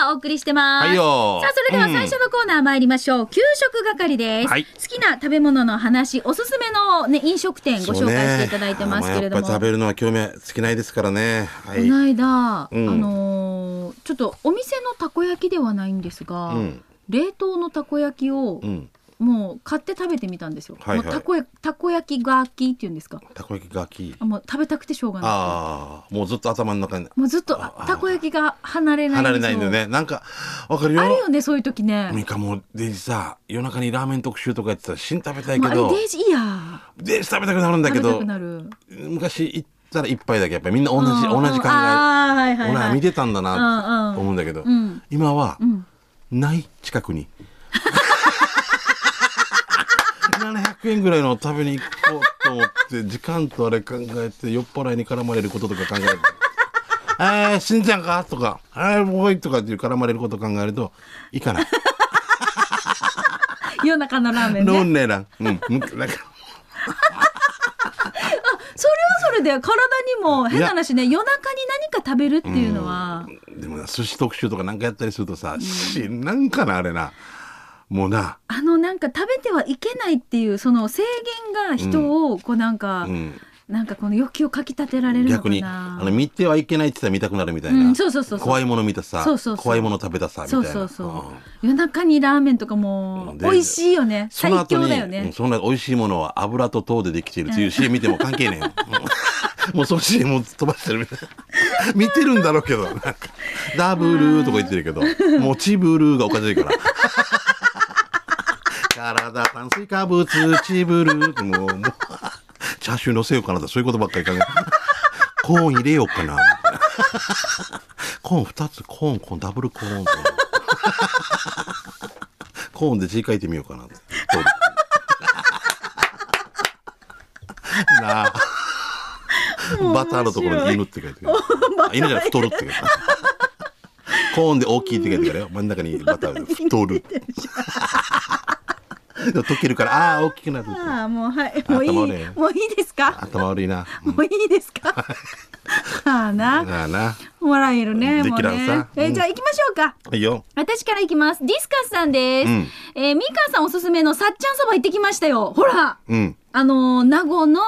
がお送りしてます。はいよさあ、それでは最初のコーナー参りましょう。給食係です、はい好きな食べ物の話、おすすめのね、飲食店ご紹介していただいてますけれども。ね食べるのは興味尽きないですからね。はい。この間、うんあのーちょっとお店のたこ焼きではないんですが、うん冷凍のたこ焼きをうん。もう買って食べてみたんですよ。はいはいもうたこやたこ焼きがきっていうんですか。たこ焼きがき。あもう食べたくてしょうがない。ああ、もうずっと頭の中にもうずっとああたこ焼きが離れないん離れないんだよね。なんか、わかるよ。あるよねそういう時ね。ミカもデイジさ、夜中にラーメン特集とかやってたら死ん食べたいけどデージいや。デイジ食べたくなるんだけど食べたく、なる。昔行ったら一杯だけやっぱりみんな同じ、うん同じ考え。あーはいはい俺は。はい見てたんだなと思うんだけどうん、今はうん。ない近くに。700円ぐらいの食べに行こうと思って時間とあれ考えて酔っ払いに絡まれることとか考えて「えー、しんちゃんか?」とか「えー、もうい」とかっていう絡まれること考えるといかない。夜中のラーメンね。ノンネラン。うん。なんかそれはそれで体にも変な話ね、夜中に何か食べるっていうのは、でもな寿司特集とかなんかやったりするとさ、しなんかなあれな。もうな。あのなんか食べてはいけないっていうその制限が人をこうなんか、うん。なんかこの欲求をかきたてられるのか逆に、な。あの、見てはいけないって言ったら見たくなるみたいな。うんそうそうそうそう怖いもの見たさ、そうそうそう怖いもの食べたさ、みたそいうな。そうそう、ん夜中にラーメンとかもで美味しいよね最強だよねうん、そんな美味しいものは油と糖でできているっていう CM 見ても関係ねえよ。うんもうその CM 飛ばしてるみたいな。見てるんだろうけど、なんか、ダブルーとか言ってるけど、もうチブルーがおかしいから。体炭水化物チブルもう、もう、チャーシュー乗せようかなってそういうことばっかり考えて。コーン入れようかな。みたいなコーン2つ、コーン、コーン、ダブルコーンと。コーンで字書いてみようかなって。なあ。バターのところに犬って書いてある。あ犬じゃ太るって書いてある。コーンで大きいって書いてあるよ。真ん中にバターで太る。でも溶けるから、ああ、大きくなる。ああもうはいもういいもういいですか頭悪いな。もういいですかああなあな。笑えるねもうねえじゃあ行きましょうかいいよ。私から行きます。ディスカスさんです。ええー、ミカさんおすすめのさっちゃんそば行ってきましたよ。ほらうん。あの名護の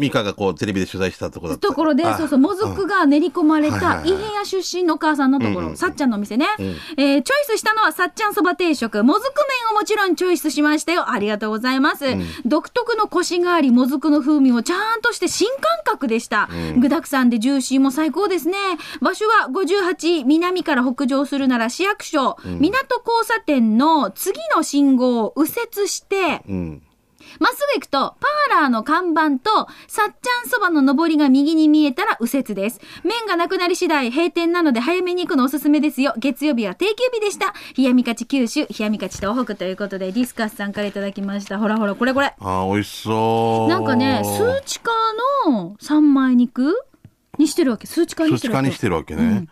ミカがこうテレビで取材したとこだった。ところで、あそうそう、もずくが練り込まれた、伊平屋出身のお母さんのところ、うんうんさっちゃんのお店ね。うんえーチョイスしたのはさっちゃんそば定食。もずく麺をもちろんチョイスしましたよ。ありがとうございます。独特のコシがあり、もずくの風味もちゃんとして新感覚でした。具沢山でジューシーも最高ですね。場所は58、南から北上するなら市役所、港交差点の次の信号を右折して、うん。まっすぐ行くと、パーラーの看板と、さっちゃんそばの上りが右に見えたら右折です。麺がなくなり次第閉店なので早めに行くのおすすめですよ。月曜日は定休日でした。冷やみかち九州、冷やみかち東北ということで、ディスカスさんからいただきました。ほらほら、これこれ。ああ、美味しそう。なんかね、数値化の三枚肉にしてるわけ。数値化にしてるわけ。数値化にしてるわけね。うん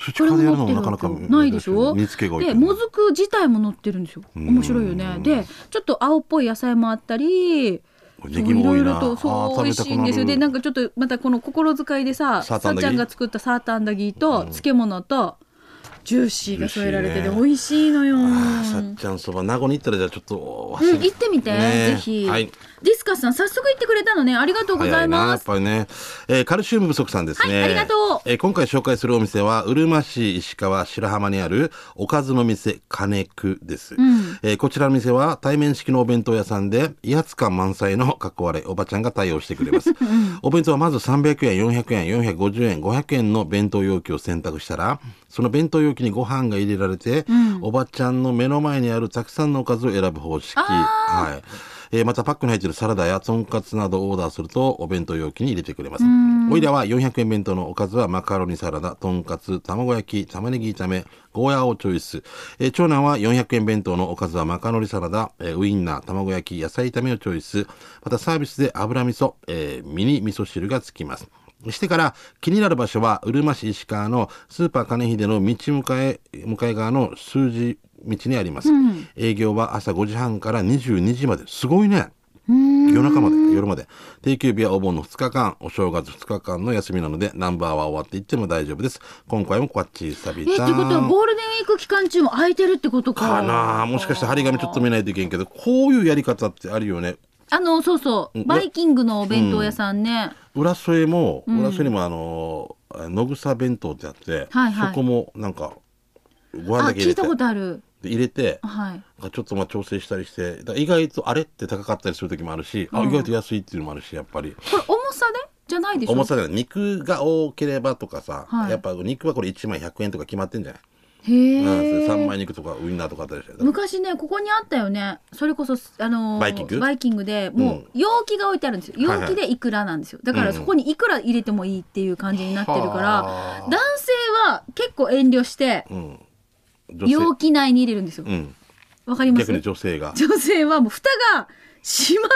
数値化でやるのもなかなかないでしょで、もずく自体も乗ってるんですよ。面白いよね。で、ちょっと青っぽい野菜もあったり、ネギも多いろいろとそう美味しいんですよ。でなんかちょっとまたこの心遣いでささっちゃんが作ったサーターアンダギーと漬物とジューシーが添えられてて美味しいのよ。さっちゃんそば名護に行ったらじゃあちょっとうん、行ってみて、ねぜひ、はい。ディスカスさん早速行ってくれたのね。ありがとうござ早いますっぱりね、えーカルシウム不足さんですね、はいありがとう。えー今回紹介するお店はうるま市石川白浜にあるおかずの店金久です、えーこちらの店は対面式のお弁当屋さんで威圧感満載のかっこ悪いおばちゃんが対応してくれます、お弁当はまず300円400円450円500円の弁当容器を選択したらその弁当容器にご飯が入れられて、おばちゃんの目の前にあるたくさんのおかずを選ぶ方式。はいえーまたパックに入っているサラダやとんかつなどをオーダーするとお弁当容器に入れてくれます。おいらは400円弁当のおかずはマカロニサラダ、とんかつ、卵焼き、玉ねぎ炒め、ゴーヤーをチョイス。えー長男は400円弁当のおかずはマカロニサラダ、えーウインナー、卵焼き、野菜炒めをチョイス。またサービスで油味噌、えーミニ味噌汁がつきます。してから気になる場所はうるま市石川のスーパー金秀の道向かい向かい側の数字道にあります、営業は朝5時半から22時まですごいね結夜中まで、夜まで。定休日はお盆の2日間、お正月2日間の休みなので、ナンバーは終わっていっても大丈夫です。今回もこっちサビえ、ってちゃことはん。ゴールデンウィーク期間中も空いてるってことか。かなあもしかして張り紙ちょっと見ないといけんけど、こういうやり方ってあるよね。あの、そうそう。バイキングのお弁当屋さんね。浦添も、浦添にもあの、野草弁当ってあって、はいはいそこもなんか、ごあ、飯だけ入れて聞いた、ことある。で入れて、はい。ちょっとまあ調整したりして、意外とあれって高かったりする時もあるし、あ、意外と安いっていうのもあるし、やっぱり。これ重さで？じゃないでしょ？重さじゃない肉が多ければとかさ、はいやっぱ肉はこれ1枚100円とか決まってんじゃない、へうん、え。3枚肉とかウインナーとかあったりして。昔ねここにあったよね。それこそあのーバイキング？バイキングでもう容器が置いてあるんですよ。容器でいくらなんですよ。だからそこにいくら入れてもいいっていう感じになってるからはあ。男性は結構遠慮して容器内に入れるんですよ。うん。わかります？逆に女性が。女性はもう蓋が閉まらな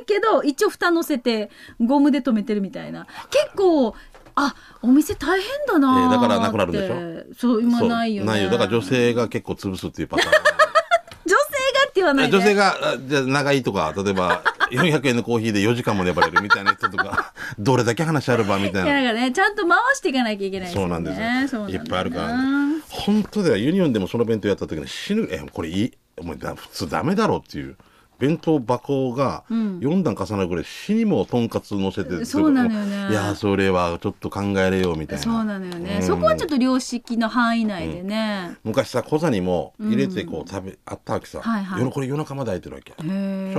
いけど一応蓋乗せてゴムで留めてるみたいな。結構あお店大変だなーえーだからなくなるんでしょ？そう今ないよねないよ。だから女性が結構潰すっていうパターン。女性がって言わないで女性が、あじゃあ長いとか、例えば、400円のコーヒーで4時間も粘れるみたいな人とか、どれだけ話あるばみたいな。ねちゃんと回していかなきゃいけないねそうなんですよ。そうなんだよいっぱいあるからね。本当だよ。ユニオンでもその弁当やった時に死ぬ。え、これいい。お前だ普通ダメだろっていう。弁当箱が4段重なるぐらい死にもとんかつ乗せてそうなのよね。いやそれはちょっと考えれよみたいな。そうなのよね、うん。そこはちょっと良識の範囲内でね、昔さ小座にも入れてこう食べ、あったわけさ、はいはい。夜これ夜中まで空いてるわけ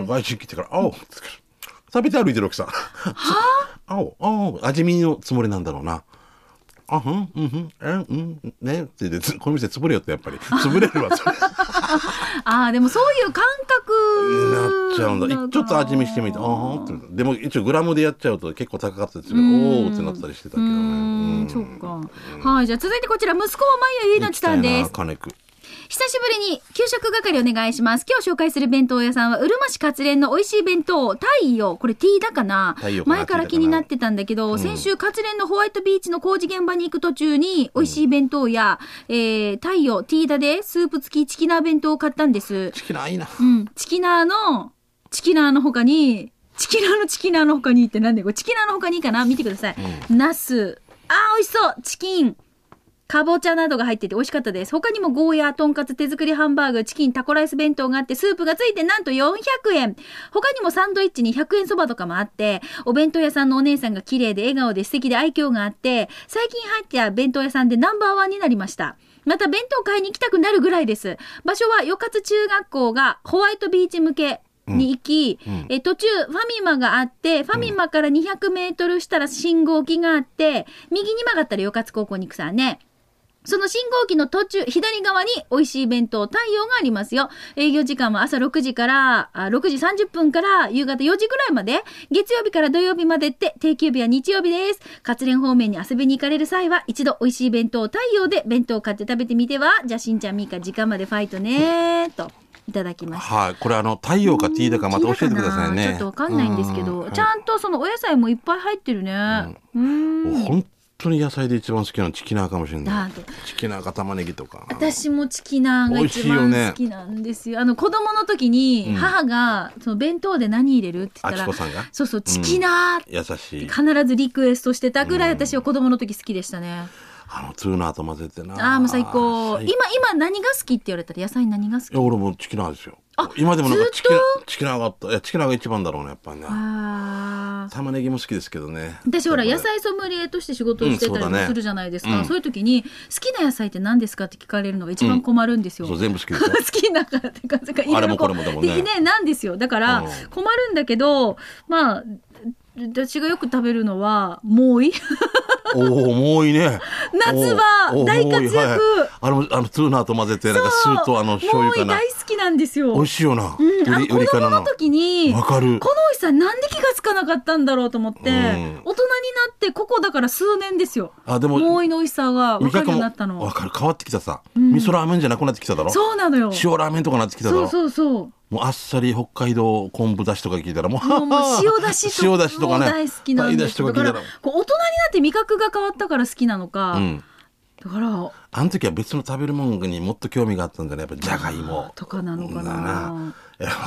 外人来てから「あお食べて歩いてるわけさ「あ？おあお味見のつもりなんだろうな」あふんうんふんえうんねって言ってこの店潰れよってやっぱり。潰れるわそれああでもそういう感覚なっちゃうんだ。のちょっと味見してみてああってでも一応グラムでやっちゃうと結構高かったりする。うん。おおってなったりしてたけどね。うーん。うん。そっか。はいじゃあ続いてこちら息子はまゆゆいのちさんです。金久久しぶりに給食係お願いします。今日紹介する弁当屋さんは、うるま市活連の美味しい弁当、太陽。これ T だかな？前から気になってたんだけど、先週活連のホワイトビーチの工事現場に行く途中に、美味しい弁当や、えー、太陽 T だでスープ付きチキナー弁当を買ったんです。チキナーいいなうん。チキナーの、チキナーの他に、チキナーのチキナーの他にってなんでこれチキナーの他にかな？見てください。ナス。あー、美味しそうチキン。かぼちゃなどが入ってて美味しかったです。他にもゴーヤー、とんかつ、手作りハンバーグ、チキン、タコライス弁当があって、スープがついてなんと400円。他にもサンドイッチに100円そばとかもあって、お弁当屋さんのお姉さんが綺麗で笑顔で素敵で愛嬌があって、最近入った弁当屋さんでナンバーワンになりました。また弁当買いに行きたくなるぐらいです。場所は、よかつ中学校がホワイトビーチ向け、に行き、え途中ファミマがあって、ファミマから200メートルしたら信号機があって、右に曲がったらよかつ高校に行くさね。その信号機の途中、左側に美味しい弁当、太陽がありますよ。営業時間は朝6時から、あ6時30分から夕方4時ぐらいまで、月曜日から土曜日までって、定休日は日曜日です。活連方面に遊びに行かれる際は、一度美味しい弁当、太陽で弁当を買って食べてみては、じゃあしんちゃんみーか時間までファイトねーと、いただきました。はいこれあの太陽か T だかまた教えてくださいねちょっとわかんないんですけど、うんちゃんとそのお野菜もいっぱい入ってるね。うん。本当に野菜で一番好きなのチキナーかもしれない。チキナーか玉ねぎとか。私もチキナーが一番好きなんですよ。あの子供の時に母がその弁当で何入れるって言ったら、あきこさんが？そうそうチキナー優しい。必ずリクエストしてたぐらい私は子供の時好きでしたね。あのツーナーと混ぜてな。ああもう最高。最今今何が好きって言われたら野菜何が好き？いや俺もチキナーですよ。今でもなんかチキナーチキナーがあった。いやチキナーが一番だろうねやっぱりね玉ねぎも好きですけどね。私ほら野菜ソムリエとして仕事をしてたりもするじゃないですか、うん。そういう時に好きな野菜って何ですかって聞かれるのが一番困るんですよ、そう全部好き 好きだからってか、かいろいろこうあれもこれもだもんねでね、なんですよ。だからうん。困るんだけど、まあ、私がよく食べるのは、もうい。い。おおもういいね。夏場おーおー大活躍。はいあのあのツーナーと混ぜてなんか酢とあの醤もうい油かな。大好きなんですよ。美味しいよな、うん、子供の時に、わかる。この美味しさなんで気がつかなかったんだろうと思って、うん。大人になってここだから数年ですよ。あでももういの美味しさが分かるようになったの。わかる。変わってきたさ、味噌ラーメンじゃなくなってきただろ。そうなのよ。塩ラーメンとかなってきただろ。そうそうそう。もうあっさり北海道昆布だしとか聞いたらもうもうもう塩だしと塩だしとかね大好きなんですだからこう大人になって味覚が変わったから好きなのか、うん。だからあの時は別の食べるもんにもっと興味があったんじゃないやっぱじゃがいも。とかなのかだな。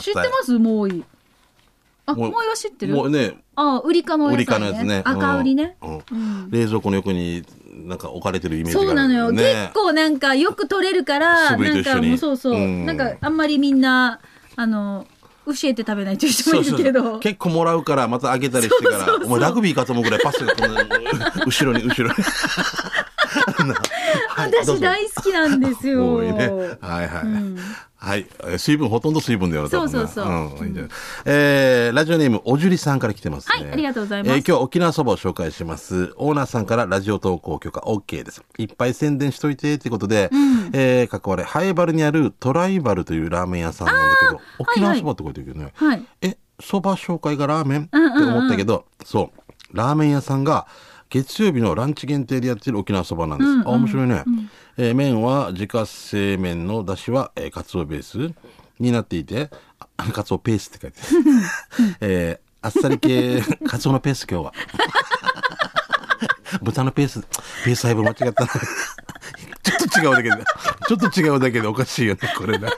知ってます？もう。いいあ、もうは知ってる？もうね、ああ、売りかのお野菜、ね。やつね。赤売りね。うん。うん。冷蔵庫の横になんか置かれてるイメージがあるそうなのよ、ね結構なんかよく取れるから、なんかもうそうそう、うん。なんかあんまりみんな、あの、教えて食べないという人もいるけど。結構もらうからまたあげたりしてから。お前ラグビーかと思うぐらいパスがこんな後ろに後ろにはい 私大好きなんですよ。ね。はいはい。はい。えー水分、ほとんど水分だよね。多分ねそうそうそううん、いいえーラジオネーム、おじゅりさんから来てますね。はいありがとうございますえー今日は沖縄そばを紹介します。オーナーさんからラジオ投稿許可 OK です。いっぱい宣伝しといて、ということで、えー、かっこ悪い、ハイバルにあるトライバルというラーメン屋さんなんだけど、沖縄そばって書いてるけどね。はい。え、そば紹介がラーメン？って思ったけど、そう、ラーメン屋さんが月曜日のランチ限定でやってる沖縄そばなんです。あ、面白いね。えー麺は自家製麺の出汁は、えー、カツオベースになっていて、あカツオペースって書いてある。えーあっさり系、カツオのペース今日は。豚のペース、ペース配分間違ったな。ちょっと違うだけで、ちょっと違うだけでおかしいよね、これね。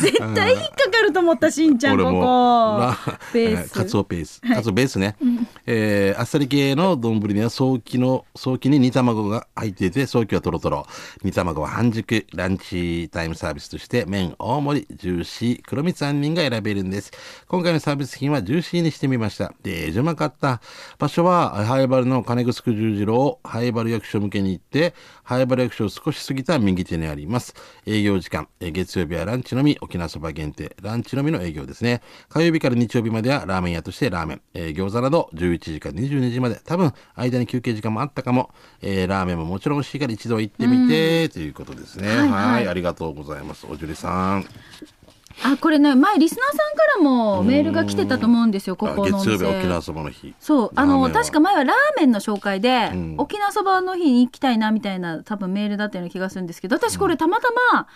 絶対引っかかると思った、しんちゃん、ここラ。ベース。カツオペース。カツオベースね。えーあっさり系の丼には早期の、早期に煮卵が入っていて、早期はトロトロ。煮卵は半熟。ランチタイムサービスとして、麺大盛り、ジューシー、黒蜜杏仁が選べるんです。今回のサービス品はジューシーにしてみました。で、うまかった。場所は、ハイバルの金城十字路をハイバル役所向けに行って、ハイバル役所を少し過ぎた右手にあります。営業時間、えー月曜日はランチのみ、沖縄そば限定、ランチのみの営業ですね。火曜日から日曜日まではラーメン屋としてラーメン、えー餃子など11時から22時まで、多分間に休憩時間もあったかも、えーラーメンももちろん美味しいから一度は行ってみて、ということですね。はいはいはいありがとうございます。おじゅりさん。あ、これね、前リスナーさんからもメールが来てたと思うんですよ、ここのお店。あ月曜日沖縄そばの日。そう、あの、確か前はラーメンの紹介で、ん沖縄そばの日に行きたいなみたいな、多分メールだったような気がするんですけど、私これたまたま、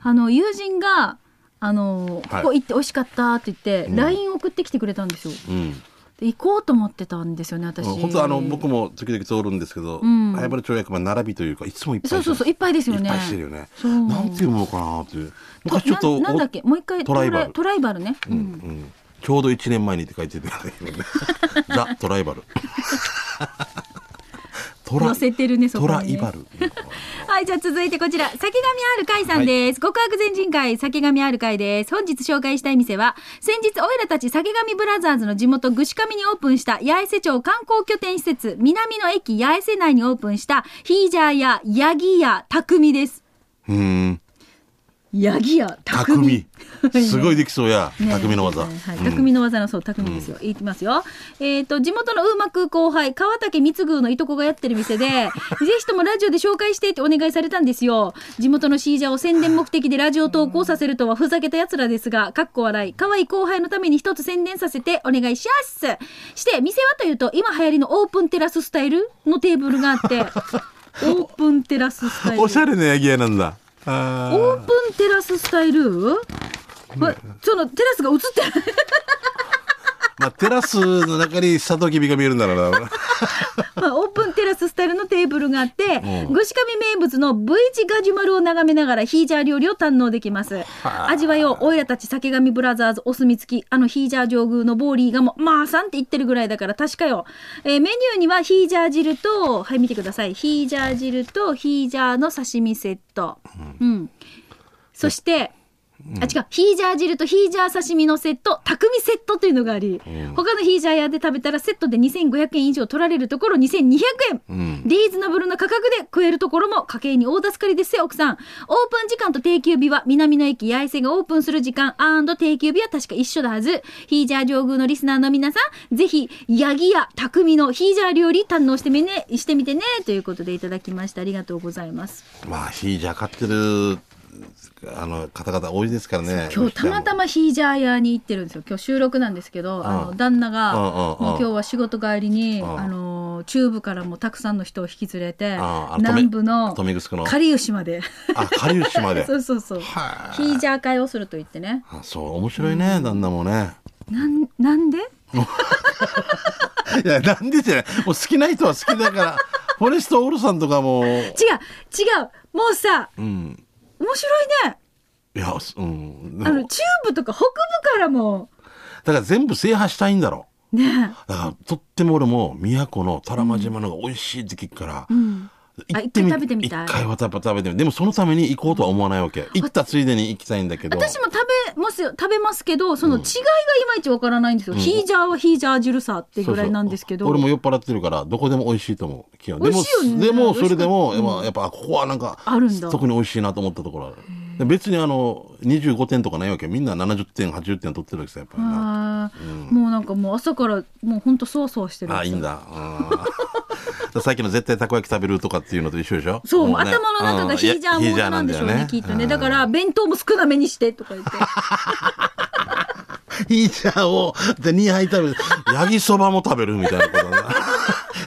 あの、友人が、あの、はいここ行って美味しかったって言って、LINE 送ってきてくれたんですよ。うん。で行こうと思ってたんですよね、私。本当あの僕も時々通るんですけど、んハイバル町役場並びというかいつもいっぱいそうそうそう、いっぱいですよね。いっぱいしてるよね。なんていうのかなっていう。昔ちょっとななんだっけ？もう一回トライバルトライバルね、うんうんちょうど1年前にって書いてて、ザ・トライバル。ト載せてるねそこトにねライバル。はい、じゃあ続いてこちら、先上ある会さんです。極悪全人会、先上ある会です。本日紹介したい店は、先日、おいらたち先上ブラザーズの地元、ぐしかみにオープンした、八重瀬町観光拠点施設、南の駅八重瀬内にオープンした、ヒージャーや、ヤギや、匠です。うん。ヤギや、匠。匠。すごいできそうや。ね匠の技。はいはいうん匠の技のそう匠ですよ、いきますよえっ、と地元のうまく後輩川竹光宮のいとこがやってる店で ぜひともラジオで紹介してってお願いされたんですよ地元のシージャーを宣伝目的でラジオ投稿させるとはふざけた奴らですがかっこ笑い可愛い後輩のために一つ宣伝させてお願いしますして店はというと今流行りのオープンテラススタイルのテーブルがあって オープンテラススタイルおしゃれなヤギ屋なんだ。あオーープンテラススタイル？これそのテラスが映ってない。まあ、テラスの中にサトウキビが見えるんだろうな。まあ、オープンテラススタイルのテーブルがあって、うんぐしかみ名物の V 字ガジュマルを眺めながらヒージャー料理を堪能できます。味わいを、おいらたち酒神ブラザーズお墨付き、あのヒージャー上宮のボーリーがも、まあさんって言ってるぐらいだから確かよ。えーメニューにはヒージャー汁と、はい見てください。ヒージャー汁とヒージャーの刺身セット。うん。そして、あ、違う。ヒージャー汁とヒージャー刺身のセット、匠セットというのがあり、他のヒージャー屋で食べたらセットで2500円以上取られるところ2200円。うん。リーズナブルな価格で食えるところも家計に大助かりですよ、奥さん。オープン時間と定休日は南の駅八重瀬がオープンする時間定休日は確か一緒だはず。ヒージャー上宮のリスナーの皆さん、ぜひ、ヤギや匠のヒージャー料理堪能してみね、してみてね、ということでいただきました。ありがとうございます。まあ、ヒージャー飼ってる、あの、方々多いですからね。今日たまたまヒージャー屋に行ってるんですよ。今日収録なんですけど、あの旦那が、もう今日は仕事帰りに、ん。あの中部からもたくさんの人を引き連れて、南部の狩吉まで。あ、かりゆしまで。そうそうそう。はヒージャー会をすると言ってね。あそう、面白いね、旦那もね。なんなんで？いや、なんでじゃない。もう好きな人は好きだから。フォレストオールさんとかも、違う違う。もうさうん。面白いねいや、すうん。あの中部とか北部からもだから全部制覇したいんだろう。ねだからとっても俺も宮古の多良間島のが美味しいって聞くから、うん。あ行ってみ一回食べてみたい。一回は食べ食べて。みでもそのために行こうとは思わないわけ。行ったついでに行きたいんだけど。私も食べますよ。食べますけどその違いがいまいちわからないんですよ、ヒージャーはヒージャー汁さってぐらいなんですけど。俺も酔っ払ってるからどこでも美味しいと思う基本でもねでもそれでも、美味しかったまあやっぱここはなんかあるんだ特に美味しいなと思ったところあるで別にあの25点とかないわけみんな70点80点取ってるわけさやっぱりな。あー。もうなんかもう朝からもうほんとそわそわしてるんですよ。あいいんだ。さっきの絶対たこ焼き食べるとかっていうのと一緒でしょ？そう、もね。頭の中がヒージャーモードなんでしょうね、きっとね。だから、弁当も少なめにしてとか言って。ヒージャーをで2杯食べる。ヤギそばも食べるみたいなことだな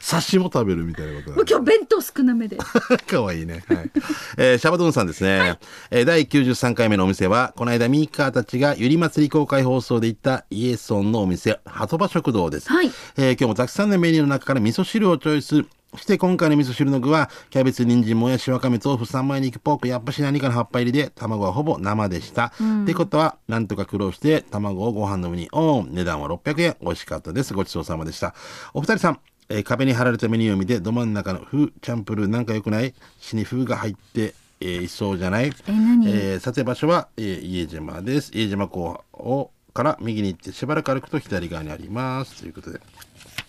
刺しも食べるみたいなことだもう今日弁当少なめで。かわいいね。はい。えーシャバドゥンさんですね。えー第93回目のお店は、この間ミーカーたちがゆり祭り公開放送で行ったイエソンのお店、ハトバ食堂です。はいえー今日もたくさんのメニューの中から味噌汁をチョイス。して今回の味噌汁の具は、キャベツ、人参、もやし、わかめ、豆腐、三枚肉、ポーク、やっぱし何かの葉っぱ入りで、卵はほぼ生でした。ってことは、なんとか苦労して、卵をご飯の上にオン。値段は600円。美味しかったです。ごちそうさまでした。お二人さん、えー壁に貼られたメニューを見て、ど真ん中の風チャンプルーなんか良くない？死に風が入って、えーいそうじゃない？え何？えー撮影場所は、えー家島です。家島港をから右に行ってしばらく歩くと左側にあります。ということで。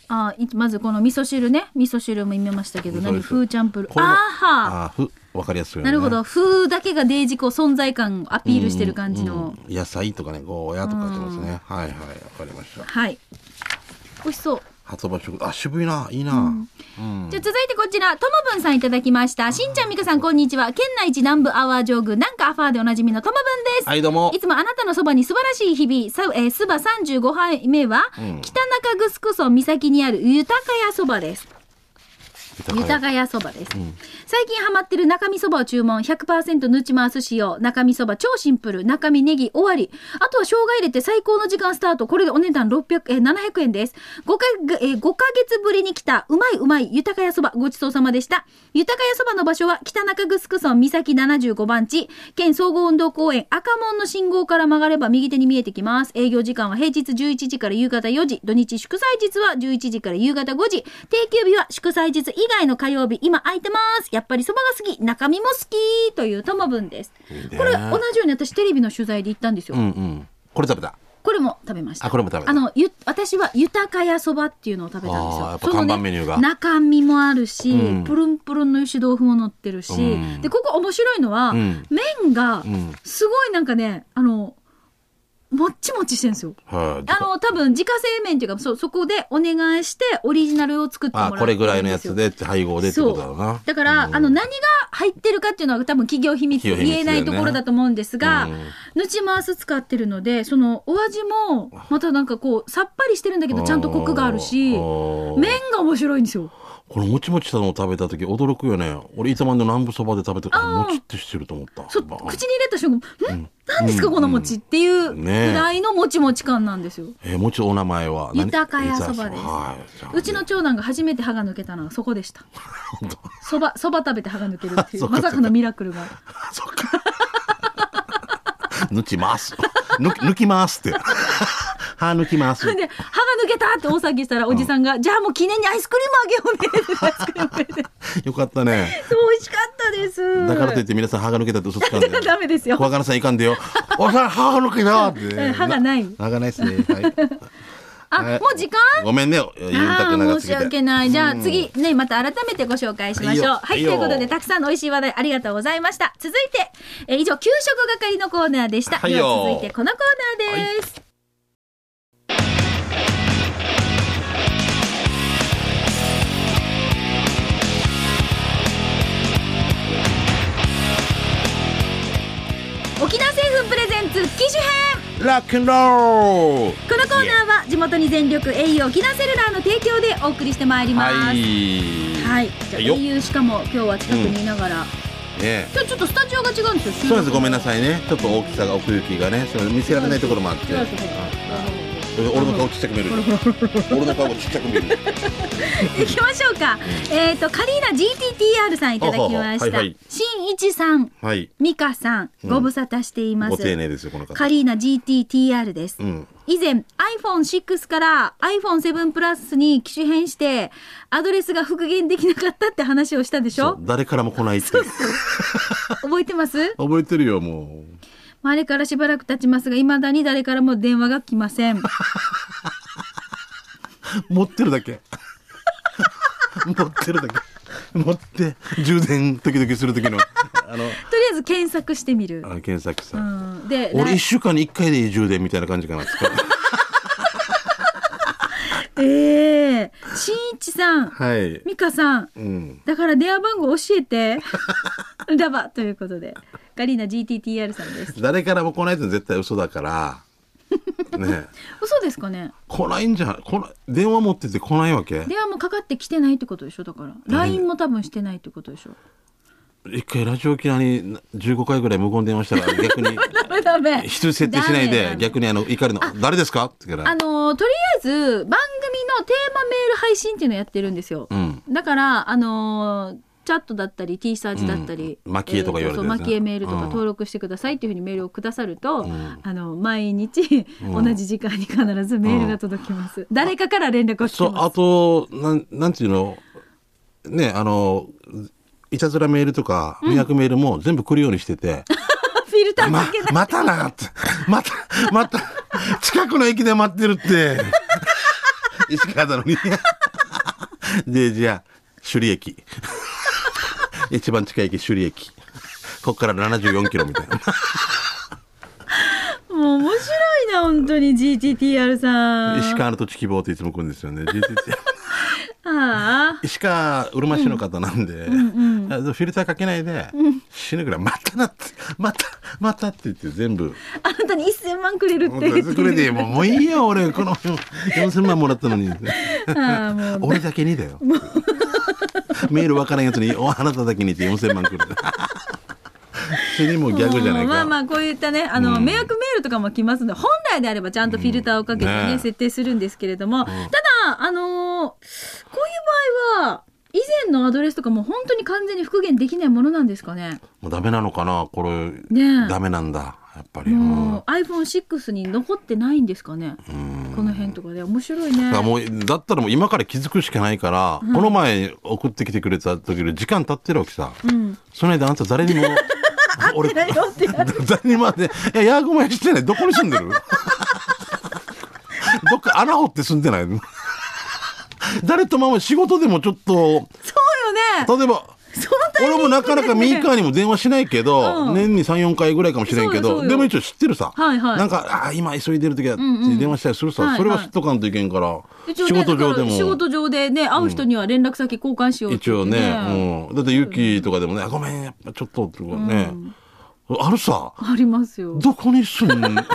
あいまずこの味噌汁ね。味噌汁も見ましたけど、何？風チャンプルー。ああーふ、わかりやすいよね。なるほど。風だけがデージこう存在感をアピールしてる感じの。うん野菜とかね、ゴーヤとか書いてますね。はいはい、わかりました。はい。美味しそう。初場所、あ、渋いな、いいな。うん。じゃあ続いてこちら、ともぶんさんいただきました。しんちゃんみかさんこんにちは。県内一南部アワー上宮、なんかアファーでおなじみのともぶんです。はい、どうもい。つもあなたのそばに素晴らしい日々、さえー、スバ35杯目は、うん北中城村岬にある豊屋そばです。豊か屋そばです、最近ハマってる中身そばを注文。100%ぬち回す仕様中身そば。超シンプル。中身ネギ終わり。あとは生姜入れて最高の時間スタート。これでお値段600えー700円です。5, か、えー、5ヶ月ぶりに来た。うまいうまい。豊屋そば。ごちそうさまでした。豊屋そばの場所は北中城村。岬75番地。県総合運動公園。赤門の信号から曲がれば右手に見えてきます。営業時間は平日11時から夕方4時。土日祝祭日は11時から夕方5時。定休日は祝祭日以外の火曜日今空いてます。やっぱりそばが好き。中身も好きというともぶんです。これ同じように私テレビの取材で行ったんですよ、うんうん。これ食べた？これも食べました。あこれも食べた。あのゆ私は豊屋そばっていうのを食べたんですよ。やっぱ看板メニューが。ね中身もあるし、うん。プルンプルンの油脂豆腐も乗ってるし、うん。でここ面白いのは、うん。麺がうん。すごいなんかねあのもっちもちしてるんですよ。はい。あの多分自家製麺っていうかそそこでお願いしてオリジナルを作ってもらってあこれぐらいのやつでって配合でってことだろうな？だから、うん。あの何が入ってるかっていうのは多分企業秘密企業秘密言えないところだと思うんですが、うん。ぬち回す使ってるのでそのお味もまたなんかこうさっぱりしてるんだけどちゃんとコクがあるし麺が面白いんですよこのもちもちしたのを食べた時驚くよね。俺、糸満の南部そばで食べて、あもちってしてると思った。口に入れた瞬間ん。何ですかこの餅っていうぐらいのもちもち感なんですよ。えーもちお名前は。何？豊屋そばです。はい。うちの長男が初めて歯が抜けたのはそこでした。そばそば食べて歯が抜けるってい そううか。まさかのミラクルが。そっか。抜きます。抜きますって。歯抜きます。で、歯が抜けたって大騒ぎしたら、おじさんが、じゃあもう記念にアイスクリームあげようねってアイスクリームくれて。よかったね。そう美味しかったです。だからといって皆さん歯が抜けたって嘘つかんで。ダメですよ。小若菜さんいかんでよ。おさん歯が抜けたって。うん歯がない歯がないですね。はい。あ、はいもう時間？ごめんね。言いたく長すぎて。申し訳ない。じゃあ次、ね、また改めてご紹介しましょう。ははいということで、たくさんの美味しい話題ありがとうございました。続いて、えー以上、給食係のコーナーでした。はいよでは続いて、このコーナーです。沖縄製粉プレゼンツ機種編ラックンローこのコーナーは地元に全力 au 沖縄セルラーの提供でお送りしてまいります。ははい。い。じゃあよ au しかも今日は近くにいながら、ね今日ちょっとスタジオが違うんですよ。そうです。ごめんない。さいね。ちょっと大きさが奥行きがね、それ見せられないところもあって。う俺の顔ちっちゃく見える 俺の顔がちっちゃく見える行きましょうか。えっ、と、カリーナ GTTR さんいただきました。はははいはい。新一さん、はい。ミカさん、ご無沙汰しています。ご丁寧ですよこの方。カリーナ GTTR です。うん。以前 iPhone6 から iPhone7 プラスに機種変してアドレスが復元できなかったって話をしたでしょ？誰からも来ないって覚えてます？覚えてるよもまああれからしばらく経ちますが未だに誰からも電話が来ません。う 持ってるだけ。持ってるだけ。持って充電時々する時の。あのとりあえず検索してみる。あ。の検索さ、うん、で俺来一週間に一回でいい充電みたいな感じかな。ええ新一さん、はい。美香さん、うん。だから電話番号教えて。だば。ということで、ガリーナ GTTR さんです。誰からも来ないって絶対嘘だから ね嘘ですかね？来ないんじゃん来ない電話持ってて来ないわけ？電話もかかってきてないってことでしょ？だから。LINE も多分してないってことでしょ？一回ラジオ沖縄に15回ぐらい無言電話したら 逆にダメ。人設定しないでダメダメ逆にあの怒りの「誰ですか?」って言うかあらのーとりあえず、番組のテーマメール配信っていうのをやってるんですよ。うんだから、あのーチャットだったり T サージだったり、うん。蒔絵とか言われてるね蒔絵メールとかうん。登録してくださいっていうふうにメールをくださると、ん。あの毎日同じ時間に必ずメールが届きます、誰かから連絡をそうあとなんなんていうの？ねあのいたずらメールとか迷惑メールも全部来るようにしてて、フィルターまかけない、またなって。またまた近くの駅で待ってるって。石川なのに。でじゃあ首里駅一番近い駅首里駅。こっから74キロみたいな。もう面白いな本当に GTTR さん。石川の土地希望っていつも来るんですよね。GTT ああ石川うるま市の方なんで、あフィルターかけないで、死ぬぐらい「またな」って「またまた」って言って全部。あなたに1000万くれるって。もう言ってくれてもうもういいよ俺。この4000万もらったのに。俺だけにだよメールわからんやつにおあなただけにって4000万くれたそれにもうギャグじゃないか。まあまあこういったねあの、うん。迷惑メールとかも来ますので本来であればちゃんとフィルターをかけてね,、うんね設定するんですけれども、ただあのーこういう場合は以前のアドレスとかも本当に完全に復元できないものなんですかね？もうダメなのかな？これ、ねえ。ダメなんだやっぱり。もう iPhone6 に残ってないんですかね？この辺とかで。面白いね。だもうだったらもう今から気づくしかないから、この前送ってきてくれた時より時間経ってるわけさ、うん。その間あなた誰にも 俺ないよって。な 誰にも会っていやヤーゴマヤしてない。どこに住んでる？どっか穴掘って住んでないの？誰とも仕事でもちょっとそうよね。例えば俺もなかなかミーカーにも電話しないけど、うん。年に34回ぐらいかもしれんけどでも一応知ってるさ、はいはい。なんかあ今急いでる時は電話したりするさ、それは知っとかんといけんから、仕事上でも。仕事上でね会う人には連絡先交換しようって一応ね、うん、だってユキとかでもねあごめんやっぱちょっととかね、あるさ。ありますよ。どこに住ん？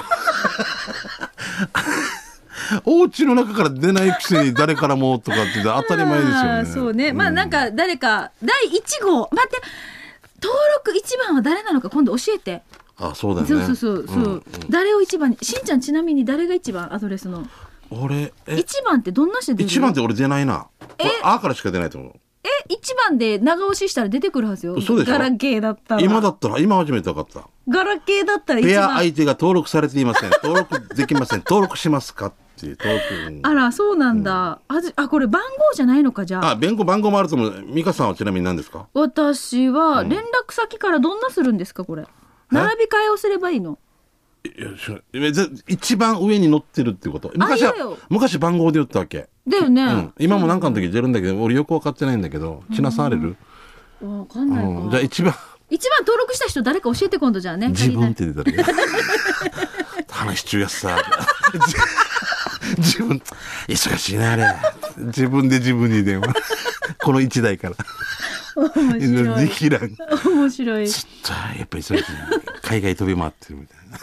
お家の中から出ないくせに誰からもとかって当たり前ですよあね。ーそうね。まあなんか誰か、第1号、待って、登録1番は誰なのか今度教えて。あ、そうだよね。そうそうそう。誰を1番に、しんちゃんちなみに誰が1番？アドレスの。俺、え、1番ってどんな人出る一番って俺出ないな。え？俺あからしか出ないと思う。え、1番で長押ししたら出てくるはずよ。そうでしょ？ガラケーだったら。今だったら、今初めて分かった。ガラケーだったら1ペア番。相手が登録されていません。登録できません。登録しますかっていう登録。あら、そうなんだ。あじあ、これ番号じゃないのか、じゃあ。あ、弁護番号もあると思う。美香さんはちなみに何ですか？私は、連絡先からどんなするんですか、これ。並び替えをすればいいの？一番上に載ってるってこと昔は昔番号で言ったわけ。だよね。うん、今もなんかの時出るんだけど、俺よく分かってないんだけど、ちなされる、わかんないか。うん、じゃあ一番、一番登録した人誰か教えて今度じゃあね。自分って出たら 話中やしさ。じ 自分、忙しいな、あれ。自分で自分に電話。この一台から。面白い。できらん。面白い。ちょっと、やっぱりそれ、海外飛び回ってるみたいな。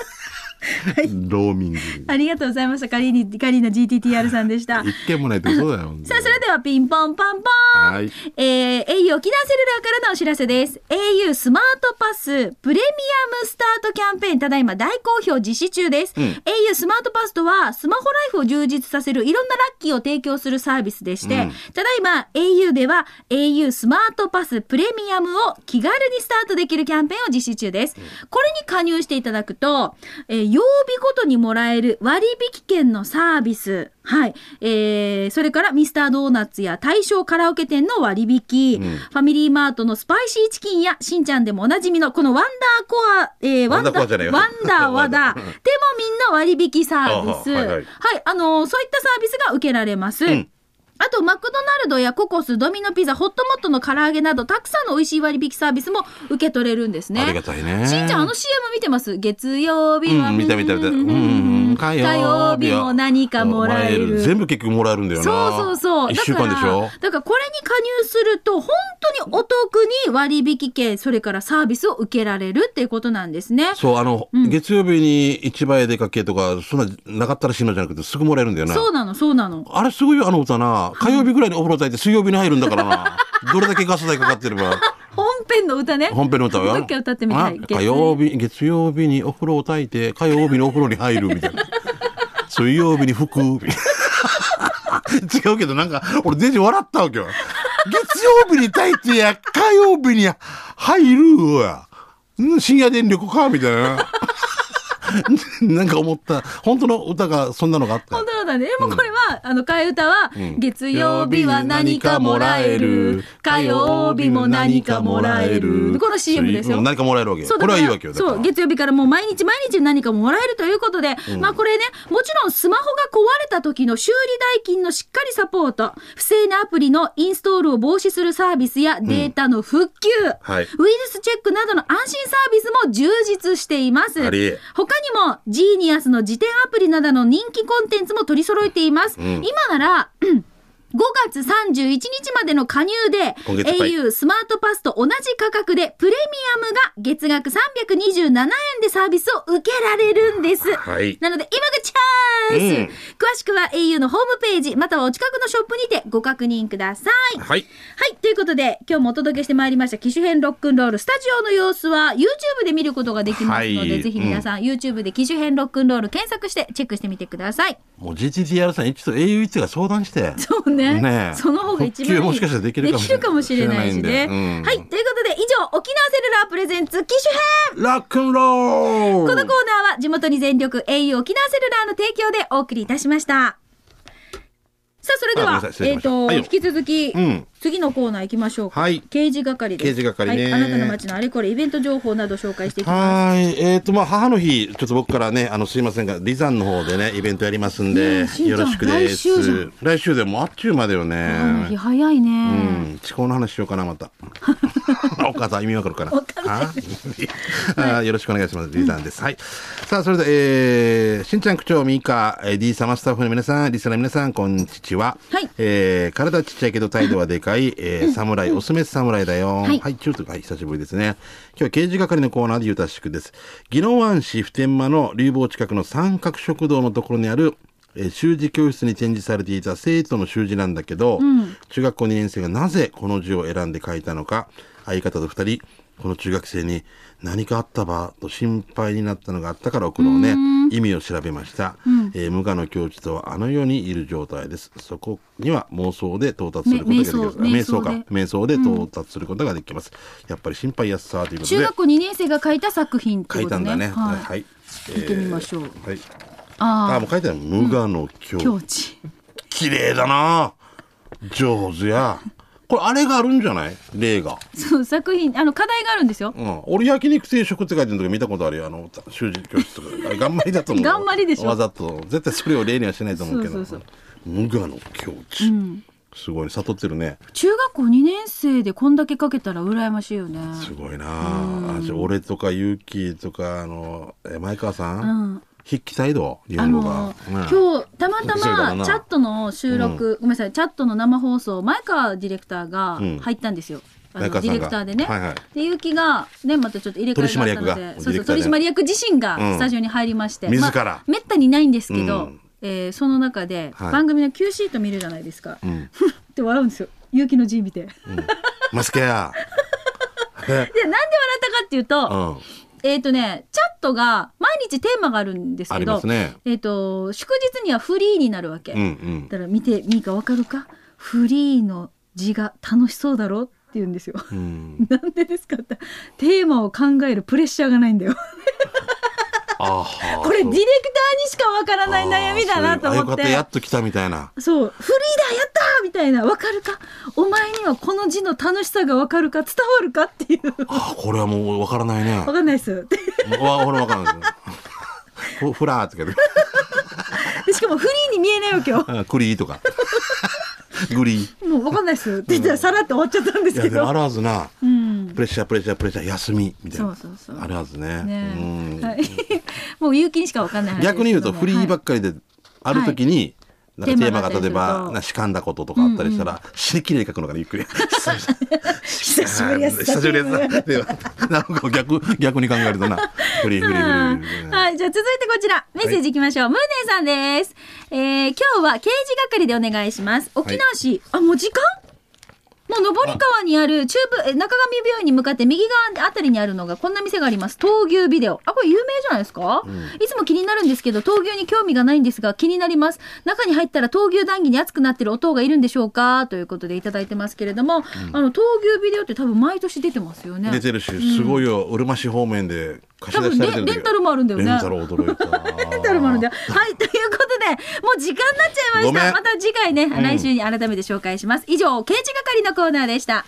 ローミング。ありがとうございました。カリーニ、カリーナ GTTR さんでした。一件もないって嘘だよ。さあ、それではピンポンパンポン。はいえー、au 沖縄セルラーからのお知らせです。au スマートパスプレミアムスタートキャンペーン、ただいま大好評実施中です。うん au スマートパスとは、スマホライフを充実させるいろんなラッキーを提供するサービスでして、うんただいま au では au スマートパスプレミアムを気軽にスタートできるキャンペーンを実施中です。これに加入していただくと、えー曜日ごとにもらえる割引券のサービス、はい。えー、それからミスタードーナツや大正カラオケ店の割引、うん。ファミリーマートのスパイシーチキンやしんちゃんでもおなじみのこのワンダーコア、えー、ワンダーワンダーワダでもみんな割引サービス。あはいはい。はい、あのーそういったサービスが受けられます。んあと、マクドナルドやココス、ドミノピザ、ホットモットの唐揚げなど、たくさんの美味しい割引サービスも受け取れるんですね。ありがたいね。しんちゃん、あの CM 見てます？月曜日は、うん、見た見た見た。うんうん、火火曜日も何かもらえる。全部結局もらえるんだよな。そうそうそう。一週間でしょ？だから、これに加入すると、本当にお得に割引券、それからサービスを受けられるっていうことなんですね。そう、あの、月曜日に市場へ出かけとか、そんな、なかったらしいのじゃなくて、すぐもらえるんだよな。そうなの、そうなの。あれすごいよ、あの歌な。火曜日ぐらいにお風呂炊いて水曜日に入るんだからな。どれだけガス代かかってれば。本編の歌ね。本編の歌は？よ。歌ってみたい？あ火曜日、月曜日にお風呂を炊いて、火曜日にお風呂に入るみたいな。水曜日に服。違うけど、なんか、俺全然笑ったわけよ。月曜日に炊いてや、火曜日に入るや。うん深夜電力か？みたいな。なんか思った。本当の歌がそんなのがあったよ本当だね。でもこれは、あの、替え歌は、ん月曜日は何かもらえる。火曜日も何かもらえる。この CM ですようん。何かもらえるわけこれはいいわけよ。そう、月曜日からもう毎日毎日何かもらえるということで、まあこれね、もちろんスマホがた時の修理代金のしっかりサポート、不正なアプリのインストールを防止するサービスやデータの復旧、はい。ウイルスチェックなどの安心サービスも充実しています。他にも、ジーニアスの辞典アプリなどの人気コンテンツも取り揃えています。ん。今なら、うん5月31日までの加入で、au スマートパスと同じ価格で、プレミアムが月額327円でサービスを受けられるんです。はいなので、今がチャンス、うん詳しくは au のホームページ、またはお近くのショップにてご確認ください。はい。はい。ということで、今日もお届けしてまいりました、機種編ロックンロール。スタジオの様子は YouTube で見ることができますので、はいぜひ皆さん、YouTube で機種編ロックンロール検索してチェックしてみてください。もう GTTR さん一度 au 一が相談して。そうね。ね。えその方が一番もしかしたらできるかもしれない。しね。うん。はい。ということで、以上、沖縄セルラープレゼンツ機種編。ラックンロール。このコーナーは地元に全力 au 沖縄セルラーの提供でお送りいたしました。さあ、それではえっ、しました。と、はい。よ引き続き、うん次のコーナー行きましょうか。はい刑事係です。刑事係ねはい。あなたの街のあれこれイベント情報など紹介していきます。はい。えっ、と、まあ、母の日、ちょっと僕からね、あの、すいませんが、リザンの方でね、イベントやりますんねでよろしくです。来週来週でもうあっちゅうまでよあの日ね。早いね。うん。思考の話しようかな、また。お母さん、意味わかるかな ああよろしくお願いします。リザンです。はい。さあ、それで、えー、しんちゃん区長、ミーカ、えー D 様スタッフの皆さん、リスナーの皆さん、こんにちは。はいえー、体ちっちゃいけど態度はでかい、えー、侍、オスメス侍だよ。はいはい、中とはい、久しぶりですね。今日は刑事係のコーナーでゆたしくです。宜野湾市普天間の流房近くの三角食堂のところにある、えー習字教室に展示されていた生徒の習字なんだけど、中学校2年生がなぜこの字を選んで書いたのか、相方と二人、この中学生に何かあったばと心配になったのがあったから送ろうね。意味を調べました。えー無我の境地とはあの世にいる状態です。そこには妄想で到達することができます。め瞑想か瞑想で。到達することができます。やっぱり心配やすさということで中学校2年生が書いた作品って書ことね。いたんだね。はい。はい。見てみましょう。はい。あああ、もう書いてある。無我の境地。境地。綺麗だな上手や。これあれがあるんじゃない？例が。そう、作品、あの、課題があるんですよ。うん。俺焼肉定食って書いてるの見たことあるよ。あの、習字教室とか。あれ頑張りだと思う。頑張りでしょ？わざと。絶対それを例にはしないと思うけど。そうそう無我の境地。すごいね。悟ってるね。中学校2年生でこんだけ書けたら羨ましいよね。すごいなあじゃあ俺とかゆうきとか、あの、え前川さん、うん筆記態度日あ本語がの。ね今日たまたまチャットの収録、ごめんなさいチャットの生放送前川ディレクターがうん入ったんですよ、あのディレクターでね。はいはいで、ゆうきが、ね、またちょっと入れ替えがあったので、そうそう、取締役自身がうんスタジオに入りまして。自らまあめったにないんですけど、うんえーその中で、はい番組の Q シート見るじゃないですか。うん。ふ って笑うんですよ。ゆうきの字見て。で、マスケ や。えなんで笑ったかっていうと、うん。えっ、とね、チャットが毎日テーマがあるんですけど、ね。えっ、と、祝日にはフリーになるわけ。うんうん。だから見てみーかわかるか？フリーの字が楽しそうだろって言うんですよ。うん。なんでですかってテーマを考えるプレッシャーがないんだよ。これディレクターにしかわからない悩みだなと思ってや。っと来たみたいな。そう、フリーだやったーみたいな、わかるか？お前にはこの字の楽しさがわかるか？伝わるかっていう。あこれはもうわからないね。わかんないっす。わ、俺わからないです。フフラーってけど。で しかもフリーに見えないわけよ。あクリーとか。グリー。もうわかんないっす。って言ったらさらっと終わっちゃったんですけど。でもあるはずな。うん。プレッシャー、プレッシャー、プレッシャー、休み。みたいな。そうそうそうあるはずね。ねうんはい、もう勇気にしかわかんない逆に言うと、フリーばっかりで、ある時に、なんかテーマが例えば、なしかんだこととかあったりしたら、死にきれいに書くのがね、ゆっくり。久しぶりやす久しぶりやすでなんか逆、逆に考えるとな。フリーフリーフリ。はい、じゃあ続いてこちら、メッセージいきましょう。ムーネーさんです。えー、今日は刑事係でお願いします。沖縄市、あ、もう時間もう上り川にある中部、え中上病院に向かって右側あたりにあるのがこんな店があります。闘牛ビデオ。あ、これ有名じゃないですか、いつも気になるんですけど、闘牛に興味がないんですが気になります。中に入ったら闘牛談義に熱くなってる音がいるんでしょうか？ということでいただいてますけれども、あの、闘牛ビデオって多分毎年出てますよね。出てるし、すごいよ、うるま市方面で多分レレンタルもあるんだよね。レンタル驚いたな。レンタルもあるんだよ。はい、ということで、もう時間になっちゃいました。また次回ね、来週に改めて紹介します。以上、刑事係のコーナーでした。